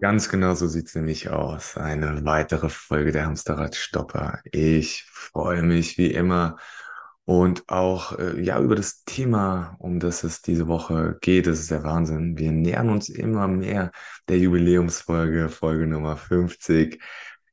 Ganz genau so sieht's nämlich aus. Eine weitere Folge der Hamsterrad-Stopper. Ich freue mich wie immer und auch äh, ja über das Thema, um das es diese Woche geht. Das ist der Wahnsinn. Wir nähern uns immer mehr der Jubiläumsfolge, Folge Nummer 50.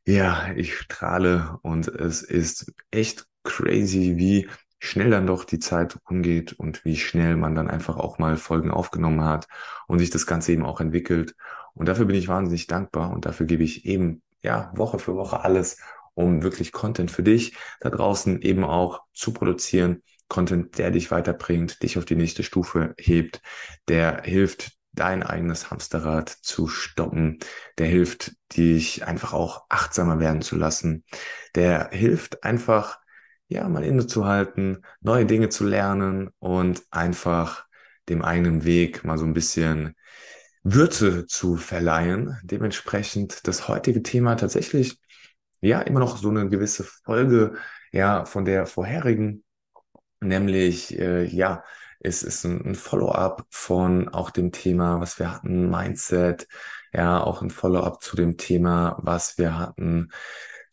Ja, ich strahle und es ist echt crazy, wie schnell dann doch die Zeit umgeht und wie schnell man dann einfach auch mal Folgen aufgenommen hat und sich das Ganze eben auch entwickelt. Und dafür bin ich wahnsinnig dankbar und dafür gebe ich eben, ja, Woche für Woche alles, um wirklich Content für dich da draußen eben auch zu produzieren. Content, der dich weiterbringt, dich auf die nächste Stufe hebt, der hilft, dein eigenes Hamsterrad zu stoppen, der hilft, dich einfach auch achtsamer werden zu lassen, der hilft einfach, ja, mal innezuhalten, neue Dinge zu lernen und einfach dem eigenen Weg mal so ein bisschen Würze zu verleihen. Dementsprechend das heutige Thema tatsächlich ja immer noch so eine gewisse Folge ja von der vorherigen, nämlich äh, ja es ist ein, ein Follow-up von auch dem Thema, was wir hatten, Mindset, ja auch ein Follow-up zu dem Thema, was wir hatten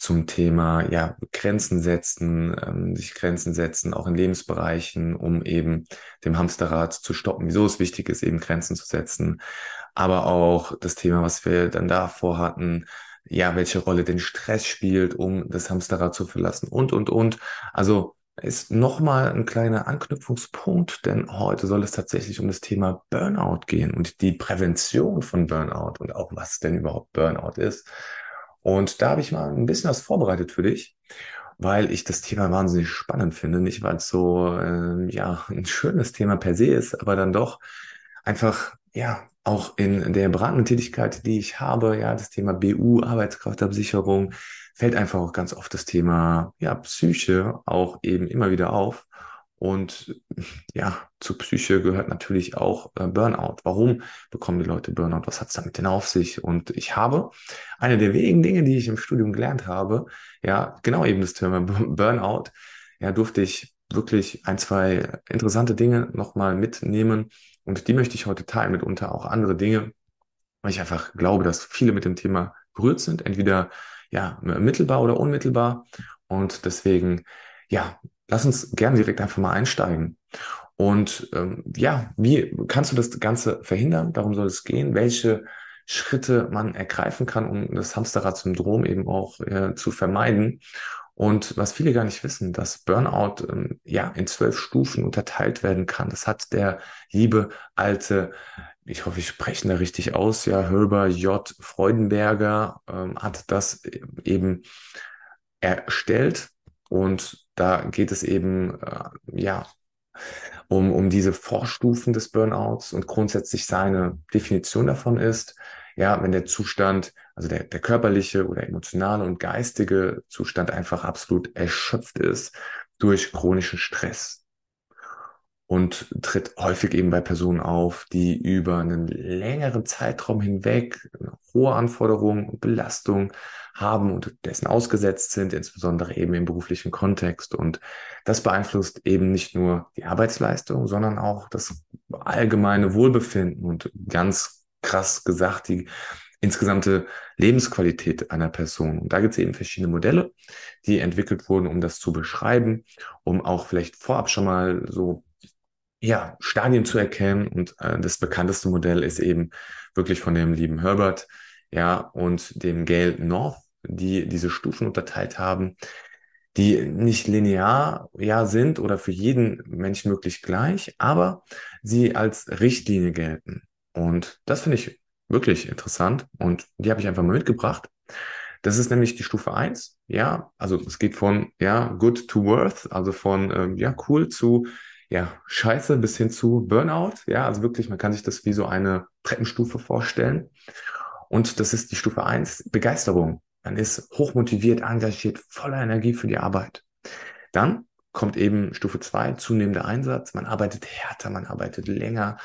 zum Thema ja Grenzen setzen, ähm, sich Grenzen setzen, auch in Lebensbereichen, um eben dem Hamsterrad zu stoppen. Wieso es wichtig ist, eben Grenzen zu setzen, aber auch das Thema, was wir dann davor hatten, ja, welche Rolle denn Stress spielt, um das Hamsterrad zu verlassen und, und, und. Also ist nochmal ein kleiner Anknüpfungspunkt, denn heute soll es tatsächlich um das Thema Burnout gehen und die Prävention von Burnout und auch was denn überhaupt Burnout ist. Und da habe ich mal ein bisschen was vorbereitet für dich, weil ich das Thema wahnsinnig spannend finde. Nicht, weil es so äh, ja ein schönes Thema per se ist, aber dann doch einfach ja auch in der beratenden Tätigkeit, die ich habe, ja das Thema BU Arbeitskraftabsicherung fällt einfach auch ganz oft das Thema ja Psyche auch eben immer wieder auf. Und ja, zur Psyche gehört natürlich auch äh, Burnout. Warum bekommen die Leute Burnout? Was hat es damit denn auf sich? Und ich habe eine der wenigen Dinge, die ich im Studium gelernt habe, ja, genau eben das Thema Burnout, ja, durfte ich wirklich ein, zwei interessante Dinge nochmal mitnehmen. Und die möchte ich heute teilen, mitunter auch andere Dinge, weil ich einfach glaube, dass viele mit dem Thema berührt sind, entweder ja, mittelbar oder unmittelbar. Und deswegen, ja, lass uns gerne direkt einfach mal einsteigen. Und ähm, ja, wie kannst du das Ganze verhindern? Darum soll es gehen. Welche Schritte man ergreifen kann, um das Hamsterrad-Syndrom eben auch äh, zu vermeiden. Und was viele gar nicht wissen, dass Burnout ähm, ja in zwölf Stufen unterteilt werden kann. Das hat der liebe alte, ich hoffe, ich spreche da richtig aus, ja, Herbert J. Freudenberger ähm, hat das eben erstellt. Und da geht es eben, äh, ja, um, um diese Vorstufen des Burnouts und grundsätzlich seine Definition davon ist, ja, wenn der Zustand, also der, der körperliche oder emotionale und geistige Zustand einfach absolut erschöpft ist durch chronischen Stress und tritt häufig eben bei Personen auf, die über einen längeren Zeitraum hinweg hohe Anforderungen und Belastungen haben und dessen ausgesetzt sind, insbesondere eben im beruflichen Kontext. Und das beeinflusst eben nicht nur die Arbeitsleistung, sondern auch das allgemeine Wohlbefinden und ganz krass gesagt die insgesamte Lebensqualität einer Person. Und da gibt es eben verschiedene Modelle, die entwickelt wurden, um das zu beschreiben, um auch vielleicht vorab schon mal so ja, Stadien zu erkennen. Und äh, das bekannteste Modell ist eben wirklich von dem lieben Herbert, ja, und dem Gail North, die diese Stufen unterteilt haben, die nicht linear ja sind oder für jeden Menschen möglich gleich, aber sie als Richtlinie gelten. Und das finde ich wirklich interessant und die habe ich einfach mal mitgebracht. Das ist nämlich die Stufe eins ja, also es geht von ja, good to worth, also von ähm, ja, cool zu ja, Scheiße bis hin zu Burnout. Ja, also wirklich, man kann sich das wie so eine Treppenstufe vorstellen. Und das ist die Stufe eins Begeisterung. Man ist hochmotiviert, engagiert, voller Energie für die Arbeit. Dann kommt eben Stufe zwei zunehmender Einsatz. Man arbeitet härter, man arbeitet länger,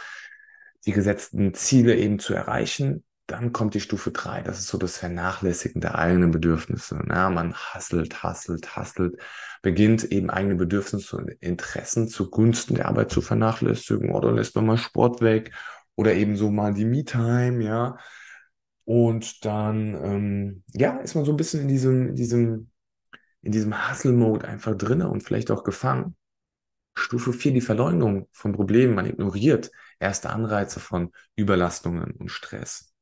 die gesetzten Ziele eben zu erreichen. Dann kommt die Stufe drei. Das ist so das Vernachlässigen der eigenen Bedürfnisse. Na, man hasselt, hasselt, hasselt, beginnt eben eigene Bedürfnisse und Interessen zugunsten der Arbeit zu vernachlässigen oder lässt man mal Sport weg oder eben so mal die Me-Time, ja. Und dann, ähm, ja, ist man so ein bisschen in diesem, in diesem, in diesem Hustle-Mode einfach drinne und vielleicht auch gefangen. Stufe 4, die Verleumdung von Problemen. Man ignoriert erste Anreize von Überlastungen und Stress.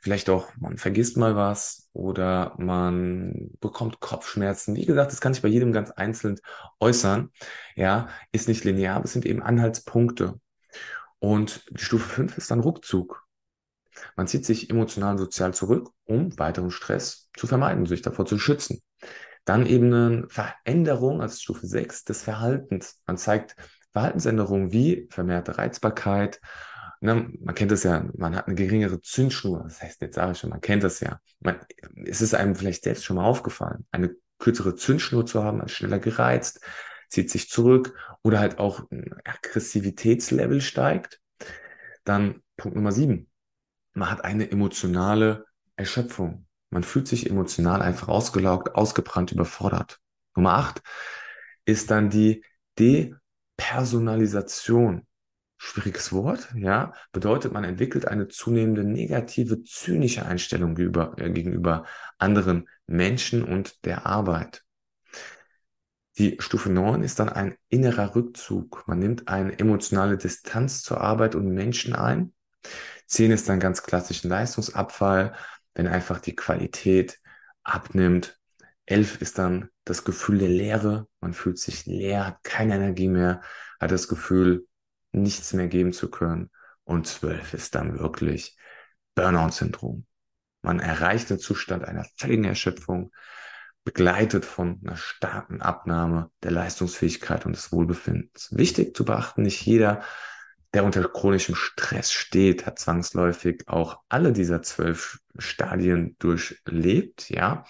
Vielleicht auch, man vergisst mal was oder man bekommt Kopfschmerzen. Wie gesagt, das kann sich bei jedem ganz einzeln äußern. Ja, ist nicht linear, aber es sind eben Anhaltspunkte. Und die Stufe 5 ist dann Rückzug. Man zieht sich emotional und sozial zurück, um weiteren Stress zu vermeiden, sich davor zu schützen. Dann eben eine Veränderung als Stufe 6 des Verhaltens. Man zeigt Verhaltensänderungen wie vermehrte Reizbarkeit. Ne, man kennt das ja, man hat eine geringere Zündschnur. Das heißt, jetzt sage ich schon, man kennt das ja. Man, es ist einem vielleicht selbst schon mal aufgefallen, eine kürzere Zündschnur zu haben, man schneller gereizt, zieht sich zurück oder halt auch ein Aggressivitätslevel steigt. Dann Punkt Nummer 7 man hat eine emotionale Erschöpfung. Man fühlt sich emotional einfach ausgelaugt, ausgebrannt, überfordert. Nummer acht ist dann die Depersonalisation. Schwieriges Wort, ja, bedeutet, man entwickelt eine zunehmende negative, zynische Einstellung gegenüber, äh, gegenüber anderen Menschen und der Arbeit. Die Stufe 9 ist dann ein innerer Rückzug. Man nimmt eine emotionale Distanz zur Arbeit und Menschen ein 10 ist dann ganz klassisch ein Leistungsabfall, wenn einfach die Qualität abnimmt. 11 ist dann das Gefühl der Leere. Man fühlt sich leer, hat keine Energie mehr, hat das Gefühl, nichts mehr geben zu können. Und 12 ist dann wirklich Burnout-Syndrom. Man erreicht den Zustand einer völligen Erschöpfung, begleitet von einer starken Abnahme der Leistungsfähigkeit und des Wohlbefindens. Wichtig zu beachten, nicht jeder der unter chronischem Stress steht, hat zwangsläufig auch alle dieser zwölf Stadien durchlebt, ja.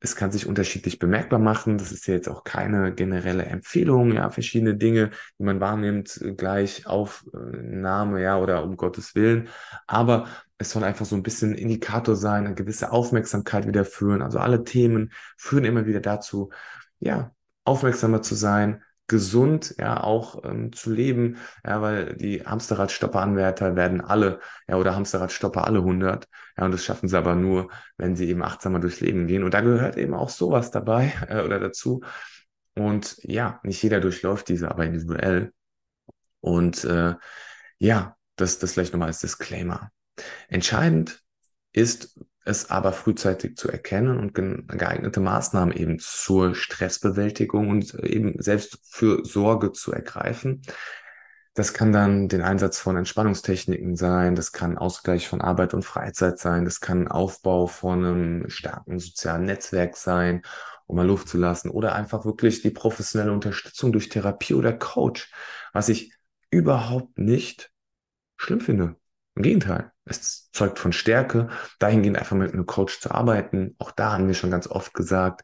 Es kann sich unterschiedlich bemerkbar machen. Das ist ja jetzt auch keine generelle Empfehlung, ja, verschiedene Dinge, die man wahrnimmt, gleich Aufnahme, ja, oder um Gottes Willen. Aber es soll einfach so ein bisschen Indikator sein, eine gewisse Aufmerksamkeit wieder führen. Also alle Themen führen immer wieder dazu, ja, aufmerksamer zu sein, gesund ja auch ähm, zu leben, ja, weil die Hamsterradstopper-Anwärter werden alle, ja, oder Hamsterradstopper alle 100, ja, und das schaffen sie aber nur, wenn sie eben achtsamer durchs Leben gehen. Und da gehört eben auch sowas dabei äh, oder dazu. Und ja, nicht jeder durchläuft diese, aber individuell. Und äh, ja, das, das vielleicht nochmal als Disclaimer. Entscheidend ist, es aber frühzeitig zu erkennen und geeignete Maßnahmen eben zur Stressbewältigung und eben selbst für Sorge zu ergreifen. Das kann dann den Einsatz von Entspannungstechniken sein, das kann Ausgleich von Arbeit und Freizeit sein, das kann Aufbau von einem starken sozialen Netzwerk sein, um mal Luft zu lassen oder einfach wirklich die professionelle Unterstützung durch Therapie oder Coach, was ich überhaupt nicht schlimm finde. Im Gegenteil, es zeugt von Stärke, dahingehend einfach mit einem Coach zu arbeiten. Auch da haben wir schon ganz oft gesagt,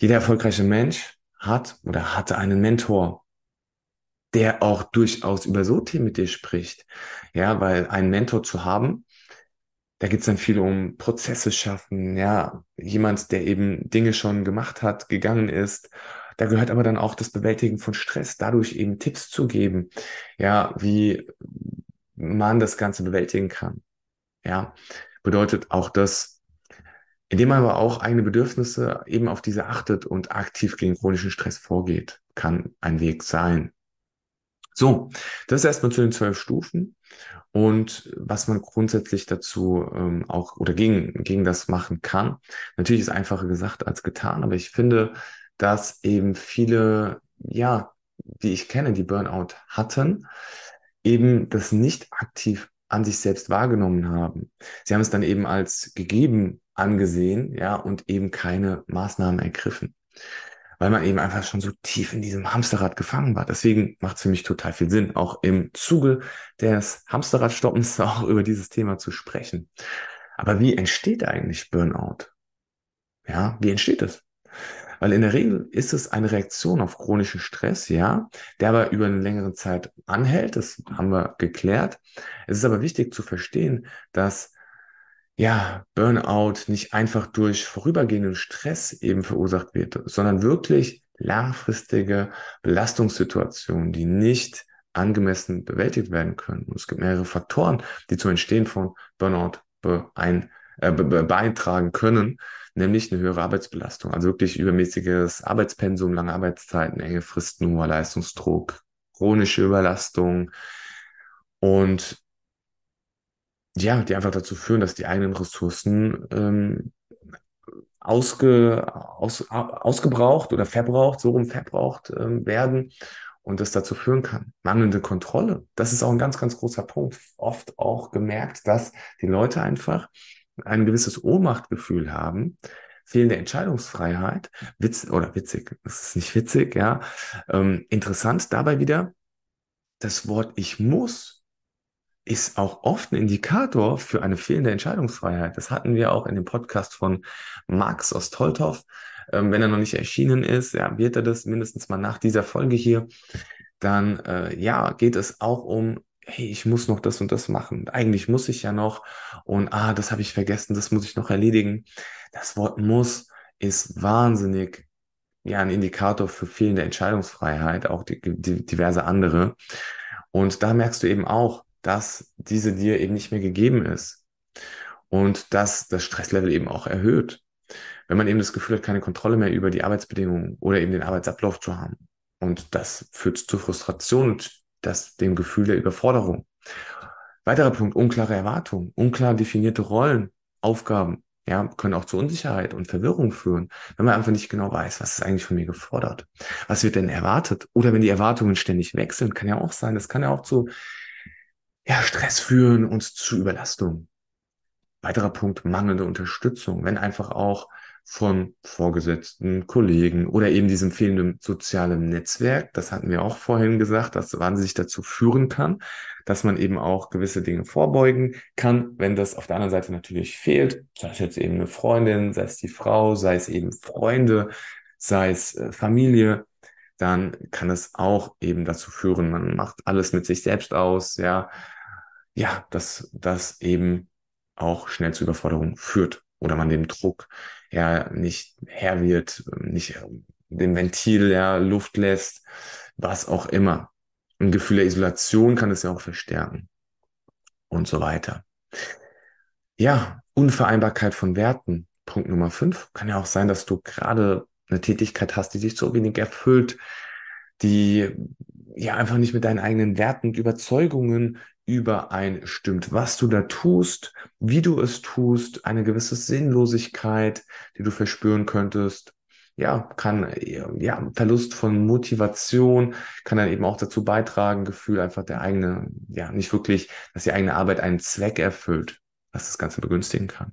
jeder erfolgreiche Mensch hat oder hatte einen Mentor, der auch durchaus über so Themen mit dir spricht. Ja, weil einen Mentor zu haben, da geht es dann viel um Prozesse schaffen, ja, jemand, der eben Dinge schon gemacht hat, gegangen ist. Da gehört aber dann auch das Bewältigen von Stress, dadurch eben Tipps zu geben, ja, wie man das Ganze bewältigen kann. Ja, bedeutet auch das, indem man aber auch eigene Bedürfnisse eben auf diese achtet und aktiv gegen chronischen Stress vorgeht, kann ein Weg sein. So, das ist erstmal zu den zwölf Stufen und was man grundsätzlich dazu ähm, auch oder gegen, gegen das machen kann. Natürlich ist einfacher gesagt als getan, aber ich finde, dass eben viele, ja, die ich kenne, die Burnout hatten, eben das nicht aktiv an sich selbst wahrgenommen haben. Sie haben es dann eben als gegeben angesehen, ja, und eben keine Maßnahmen ergriffen. Weil man eben einfach schon so tief in diesem Hamsterrad gefangen war. Deswegen macht es für mich total viel Sinn, auch im Zuge des Hamsterradstoppens auch über dieses Thema zu sprechen. Aber wie entsteht eigentlich Burnout? Ja, wie entsteht es? Weil in der Regel ist es eine Reaktion auf chronischen Stress, ja, der aber über eine längere Zeit anhält. Das haben wir geklärt. Es ist aber wichtig zu verstehen, dass ja, Burnout nicht einfach durch vorübergehenden Stress eben verursacht wird, sondern wirklich langfristige Belastungssituationen, die nicht angemessen bewältigt werden können. Und es gibt mehrere Faktoren, die zum Entstehen von Burnout beein, äh, be beitragen können, nämlich eine höhere Arbeitsbelastung. Also wirklich übermäßiges Arbeitspensum, lange Arbeitszeiten, enge Fristen, hoher Leistungsdruck, chronische Überlastung und ja, die einfach dazu führen, dass die eigenen Ressourcen ähm, ausge, aus, ausgebraucht oder verbraucht, so rum verbraucht ähm, werden und das dazu führen kann. Mangelnde Kontrolle, das ist auch ein ganz, ganz großer Punkt. Oft auch gemerkt, dass die Leute einfach ein gewisses Ohnmachtgefühl haben, fehlende Entscheidungsfreiheit, witz oder witzig, das ist nicht witzig, ja. Ähm, interessant dabei wieder, das Wort ich muss ist auch oft ein Indikator für eine fehlende Entscheidungsfreiheit. Das hatten wir auch in dem Podcast von Max Ostolthoff. Ähm, wenn er noch nicht erschienen ist, ja, wird er das mindestens mal nach dieser Folge hier. Dann, äh, ja, geht es auch um, hey, ich muss noch das und das machen. Eigentlich muss ich ja noch. Und, ah, das habe ich vergessen, das muss ich noch erledigen. Das Wort muss ist wahnsinnig ja, ein Indikator für fehlende Entscheidungsfreiheit, auch die, die, diverse andere. Und da merkst du eben auch, dass diese dir eben nicht mehr gegeben ist und dass das Stresslevel eben auch erhöht. Wenn man eben das Gefühl hat, keine Kontrolle mehr über die Arbeitsbedingungen oder eben den Arbeitsablauf zu haben. Und das führt zu Frustration und das, dem Gefühl der Überforderung. Weiterer Punkt, unklare Erwartungen, unklar definierte Rollen, Aufgaben, ja, können auch zu Unsicherheit und Verwirrung führen, wenn man einfach nicht genau weiß, was ist eigentlich von mir gefordert. Was wird denn erwartet? Oder wenn die Erwartungen ständig wechseln, kann ja auch sein, das kann ja auch zu ja, Stress führen und zu Überlastung. Weiterer Punkt, mangelnde Unterstützung. Wenn einfach auch von Vorgesetzten, Kollegen oder eben diesem fehlenden sozialen Netzwerk, das hatten wir auch vorhin gesagt, dass wann sich dazu führen kann, dass man eben auch gewisse Dinge vorbeugen kann, wenn das auf der anderen Seite natürlich fehlt, sei es jetzt eben eine Freundin, sei es die Frau, sei es eben Freunde, sei es äh, Familie, dann kann es auch eben dazu führen, man macht alles mit sich selbst aus, ja, ja, dass das eben auch schnell zu Überforderung führt oder man dem Druck ja nicht Herr wird, nicht dem Ventil ja Luft lässt, was auch immer. Ein Gefühl der Isolation kann es ja auch verstärken und so weiter. Ja, Unvereinbarkeit von Werten. Punkt Nummer fünf kann ja auch sein, dass du gerade eine Tätigkeit hast, die dich so wenig erfüllt, die ja einfach nicht mit deinen eigenen Werten und Überzeugungen übereinstimmt, was du da tust, wie du es tust, eine gewisse Sinnlosigkeit, die du verspüren könntest. Ja, kann, ja, Verlust von Motivation kann dann eben auch dazu beitragen, Gefühl einfach der eigene, ja, nicht wirklich, dass die eigene Arbeit einen Zweck erfüllt, was das Ganze begünstigen kann.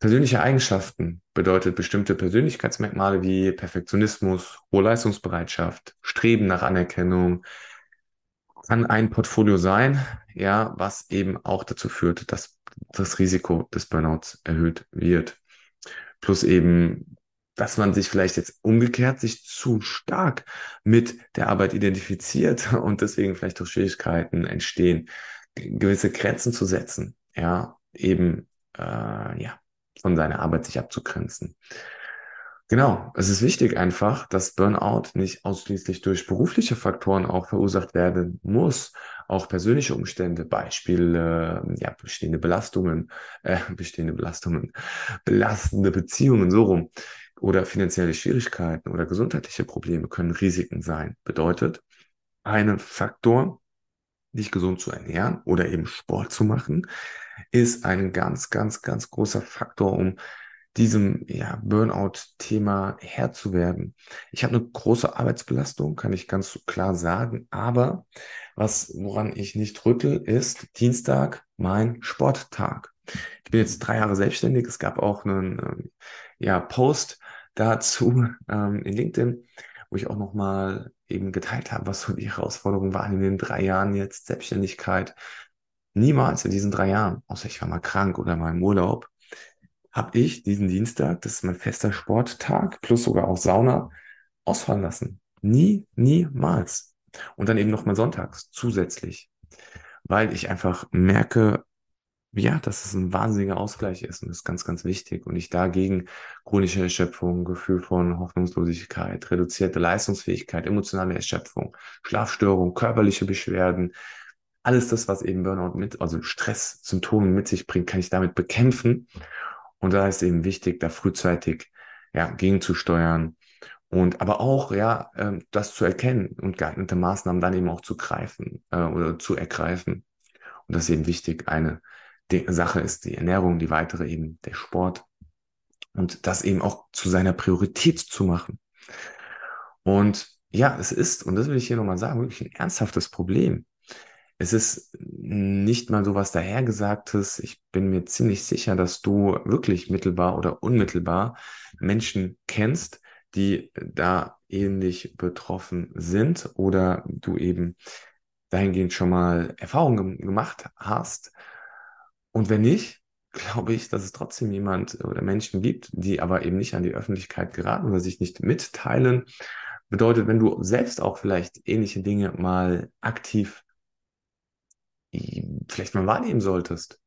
Persönliche Eigenschaften bedeutet bestimmte Persönlichkeitsmerkmale wie Perfektionismus, hohe Leistungsbereitschaft, Streben nach Anerkennung, kann ein Portfolio sein, ja, was eben auch dazu führt, dass das Risiko des Burnouts erhöht wird. Plus eben, dass man sich vielleicht jetzt umgekehrt sich zu stark mit der Arbeit identifiziert und deswegen vielleicht auch Schwierigkeiten entstehen, gewisse Grenzen zu setzen, ja, eben, äh, ja, von seiner Arbeit sich abzugrenzen. Genau, es ist wichtig einfach, dass Burnout nicht ausschließlich durch berufliche Faktoren auch verursacht werden muss. Auch persönliche Umstände, Beispiele, äh, ja, bestehende Belastungen, äh, bestehende Belastungen, belastende Beziehungen, so rum, oder finanzielle Schwierigkeiten oder gesundheitliche Probleme können Risiken sein. Bedeutet, ein Faktor, dich gesund zu ernähren oder eben Sport zu machen, ist ein ganz, ganz, ganz großer Faktor, um diesem ja, Burnout-Thema Herr zu werden. Ich habe eine große Arbeitsbelastung, kann ich ganz klar sagen, aber was, woran ich nicht rüttel, ist Dienstag mein Sporttag. Ich bin jetzt drei Jahre selbstständig. Es gab auch einen ähm, ja, Post dazu ähm, in LinkedIn, wo ich auch nochmal eben geteilt habe, was so die Herausforderungen waren in den drei Jahren jetzt Selbstständigkeit. Niemals in diesen drei Jahren, außer ich war mal krank oder mal im Urlaub, habe ich diesen Dienstag, das ist mein fester Sporttag, plus sogar auch Sauna, ausfallen lassen. Nie, niemals. Und dann eben nochmal sonntags zusätzlich. Weil ich einfach merke, ja, dass es ein wahnsinniger Ausgleich ist und das ist ganz, ganz wichtig. Und ich dagegen chronische Erschöpfung, Gefühl von Hoffnungslosigkeit, reduzierte Leistungsfähigkeit, emotionale Erschöpfung, Schlafstörung, körperliche Beschwerden, alles das, was eben Burnout mit, also Stresssymptome mit sich bringt, kann ich damit bekämpfen. Und da ist eben wichtig, da frühzeitig ja, gegenzusteuern und aber auch, ja, äh, das zu erkennen und geeignete Maßnahmen dann eben auch zu greifen äh, oder zu ergreifen. Und das ist eben wichtig. Eine Sache ist die Ernährung, die weitere eben der Sport. Und das eben auch zu seiner Priorität zu machen. Und ja, es ist, und das will ich hier nochmal sagen, wirklich ein ernsthaftes Problem. Es ist nicht mal so was dahergesagtes. Ich bin mir ziemlich sicher, dass du wirklich mittelbar oder unmittelbar Menschen kennst, die da ähnlich betroffen sind oder du eben dahingehend schon mal Erfahrungen gemacht hast. Und wenn nicht, glaube ich, dass es trotzdem jemand oder Menschen gibt, die aber eben nicht an die Öffentlichkeit geraten oder sich nicht mitteilen. Bedeutet, wenn du selbst auch vielleicht ähnliche Dinge mal aktiv vielleicht mal wahrnehmen solltest,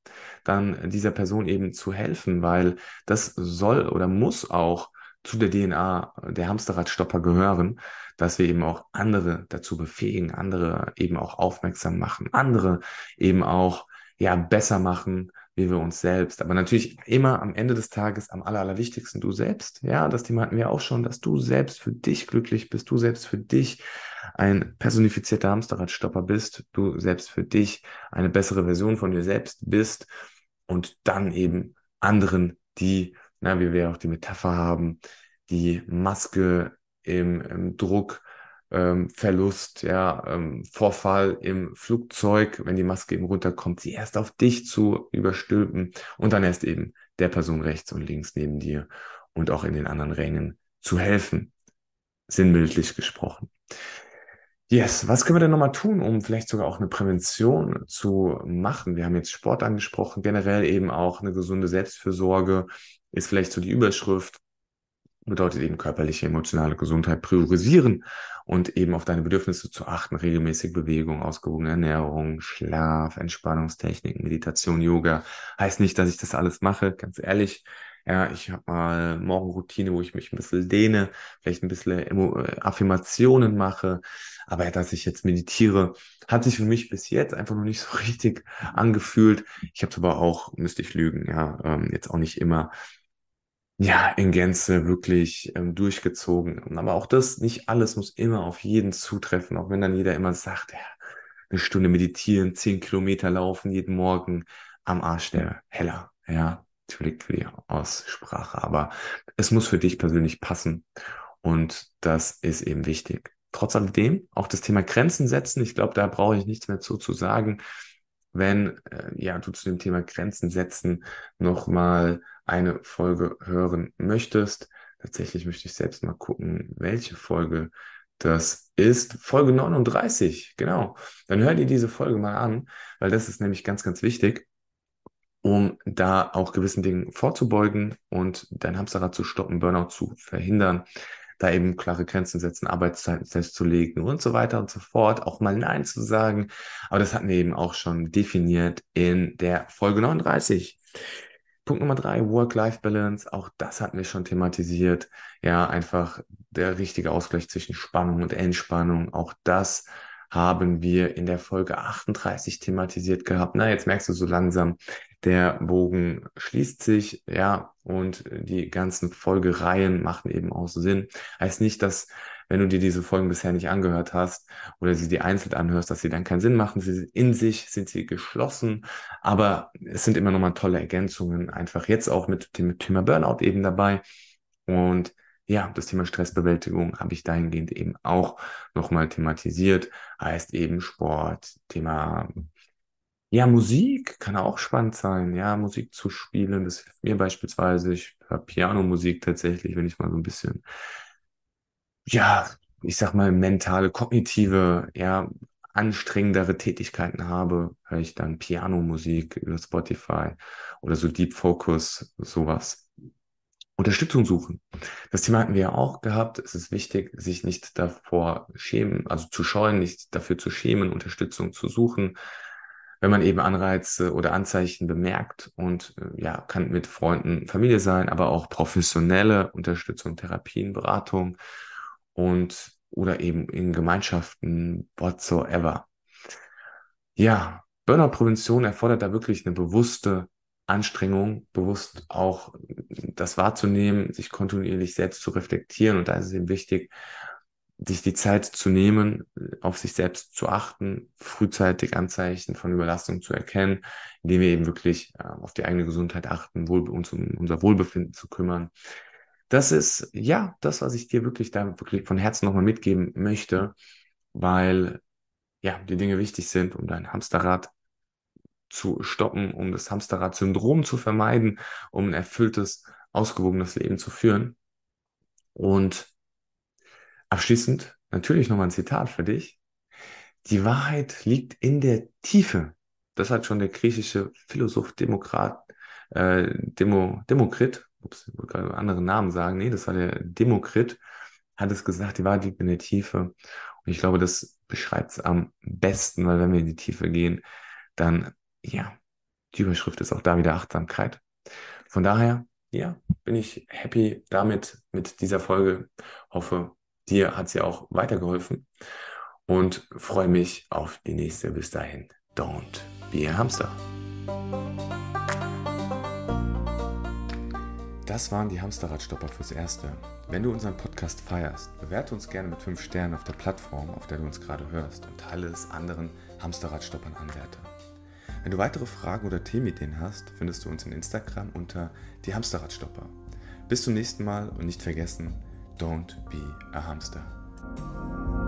dann dieser Person eben zu helfen, weil das soll oder muss auch zu der DNA der Hamsterradstopper gehören, dass wir eben auch andere dazu befähigen, andere eben auch aufmerksam machen, andere eben auch ja besser machen, wie wir uns selbst. Aber natürlich immer am Ende des Tages am aller, allerwichtigsten du selbst. Ja, das Thema hatten wir auch schon, dass du selbst für dich glücklich bist, du selbst für dich ein personifizierter Hamsterradstopper bist, du selbst für dich eine bessere Version von dir selbst bist und dann eben anderen, die, na, wie wir auch die Metapher haben, die Maske im, im Druck, ähm, Verlust, ja, ähm, Vorfall im Flugzeug, wenn die Maske eben runterkommt, sie erst auf dich zu überstülpen und dann erst eben der Person rechts und links neben dir und auch in den anderen Rängen zu helfen. Sinnbildlich gesprochen. Yes, was können wir denn nochmal tun, um vielleicht sogar auch eine Prävention zu machen? Wir haben jetzt Sport angesprochen, generell eben auch eine gesunde Selbstfürsorge ist vielleicht so die Überschrift bedeutet eben körperliche, emotionale Gesundheit priorisieren und eben auf deine Bedürfnisse zu achten, regelmäßig Bewegung, ausgewogene Ernährung, Schlaf, Entspannungstechniken, Meditation, Yoga. Heißt nicht, dass ich das alles mache, ganz ehrlich. Ja, ich habe mal Morgenroutine, wo ich mich ein bisschen dehne, vielleicht ein bisschen äh, Affirmationen mache. Aber dass ich jetzt meditiere, hat sich für mich bis jetzt einfach noch nicht so richtig angefühlt. Ich habe es aber auch, müsste ich lügen, ja, ähm, jetzt auch nicht immer ja, in Gänze wirklich ähm, durchgezogen. Aber auch das, nicht alles muss immer auf jeden zutreffen, auch wenn dann jeder immer sagt, ja, eine Stunde meditieren, zehn Kilometer laufen jeden Morgen am Arsch der Heller. Ja, entschuldigt für die Aussprache, aber es muss für dich persönlich passen und das ist eben wichtig. Trotz alledem auch das Thema Grenzen setzen. Ich glaube, da brauche ich nichts mehr zu, zu sagen. Wenn äh, ja, du zu dem Thema Grenzen setzen nochmal eine Folge hören möchtest. Tatsächlich möchte ich selbst mal gucken, welche Folge das ist. Folge 39, genau. Dann hör dir diese Folge mal an, weil das ist nämlich ganz, ganz wichtig, um da auch gewissen Dingen vorzubeugen und dein Hamsterrad zu stoppen, Burnout zu verhindern da eben klare Grenzen setzen, Arbeitszeiten festzulegen und so weiter und so fort, auch mal Nein zu sagen. Aber das hatten wir eben auch schon definiert in der Folge 39. Punkt Nummer drei, Work-Life-Balance. Auch das hatten wir schon thematisiert. Ja, einfach der richtige Ausgleich zwischen Spannung und Entspannung. Auch das haben wir in der Folge 38 thematisiert gehabt. Na, jetzt merkst du so langsam, der Bogen schließt sich, ja, und die ganzen Folgereihen machen eben auch Sinn. Heißt nicht, dass wenn du dir diese Folgen bisher nicht angehört hast oder sie dir einzeln anhörst, dass sie dann keinen Sinn machen. Sie in sich sind sie geschlossen, aber es sind immer nochmal tolle Ergänzungen. Einfach jetzt auch mit dem Thema Burnout eben dabei. Und ja, das Thema Stressbewältigung habe ich dahingehend eben auch nochmal thematisiert. Heißt eben Sport, Thema ja, Musik kann auch spannend sein. Ja, Musik zu spielen, das hilft mir beispielsweise. Ich höre Pianomusik tatsächlich, wenn ich mal so ein bisschen ja, ich sag mal, mentale, kognitive, ja, anstrengendere Tätigkeiten habe, höre ich dann Pianomusik über Spotify oder so Deep Focus, sowas. Unterstützung suchen. Das Thema hatten wir ja auch gehabt. Es ist wichtig, sich nicht davor schämen, also zu scheuen, nicht dafür zu schämen, Unterstützung zu suchen. Wenn man eben Anreize oder Anzeichen bemerkt und äh, ja, kann mit Freunden, Familie sein, aber auch professionelle Unterstützung, Therapien, Beratung und oder eben in Gemeinschaften whatsoever. ja, Burnout-Prävention erfordert da wirklich eine bewusste Anstrengung, bewusst auch das wahrzunehmen, sich kontinuierlich selbst zu reflektieren. Und da ist es eben wichtig, sich die Zeit zu nehmen, auf sich selbst zu achten, frühzeitig Anzeichen von Überlastung zu erkennen, indem wir eben wirklich äh, auf die eigene Gesundheit achten, wohl, uns um unser Wohlbefinden zu kümmern. Das ist ja das, was ich dir wirklich da wirklich von Herzen nochmal mitgeben möchte, weil ja die Dinge wichtig sind, um dein Hamsterrad zu stoppen, um das Hamsterrad-Syndrom zu vermeiden, um ein erfülltes, ausgewogenes Leben zu führen. Und abschließend natürlich nochmal ein Zitat für dich. Die Wahrheit liegt in der Tiefe. Das hat schon der griechische Philosoph Demokrat, äh, Demo, Demokrit, ups, ich wollte gerade anderen Namen sagen, nee, das war der Demokrit, hat es gesagt, die Wahrheit liegt in der Tiefe. Und ich glaube, das beschreibt es am besten, weil wenn wir in die Tiefe gehen, dann ja, die Überschrift ist auch da wieder Achtsamkeit. Von daher, ja, bin ich happy damit mit dieser Folge. Hoffe, dir hat sie auch weitergeholfen und freue mich auf die nächste. Bis dahin, don't be a hamster. Das waren die Hamsterradstopper fürs Erste. Wenn du unseren Podcast feierst, bewerte uns gerne mit 5 Sternen auf der Plattform, auf der du uns gerade hörst und teile es anderen Hamsterradstoppern anwärter. Wenn du weitere Fragen oder Themenideen hast, findest du uns in Instagram unter die Hamsterradstopper. Bis zum nächsten Mal und nicht vergessen, don't be a hamster.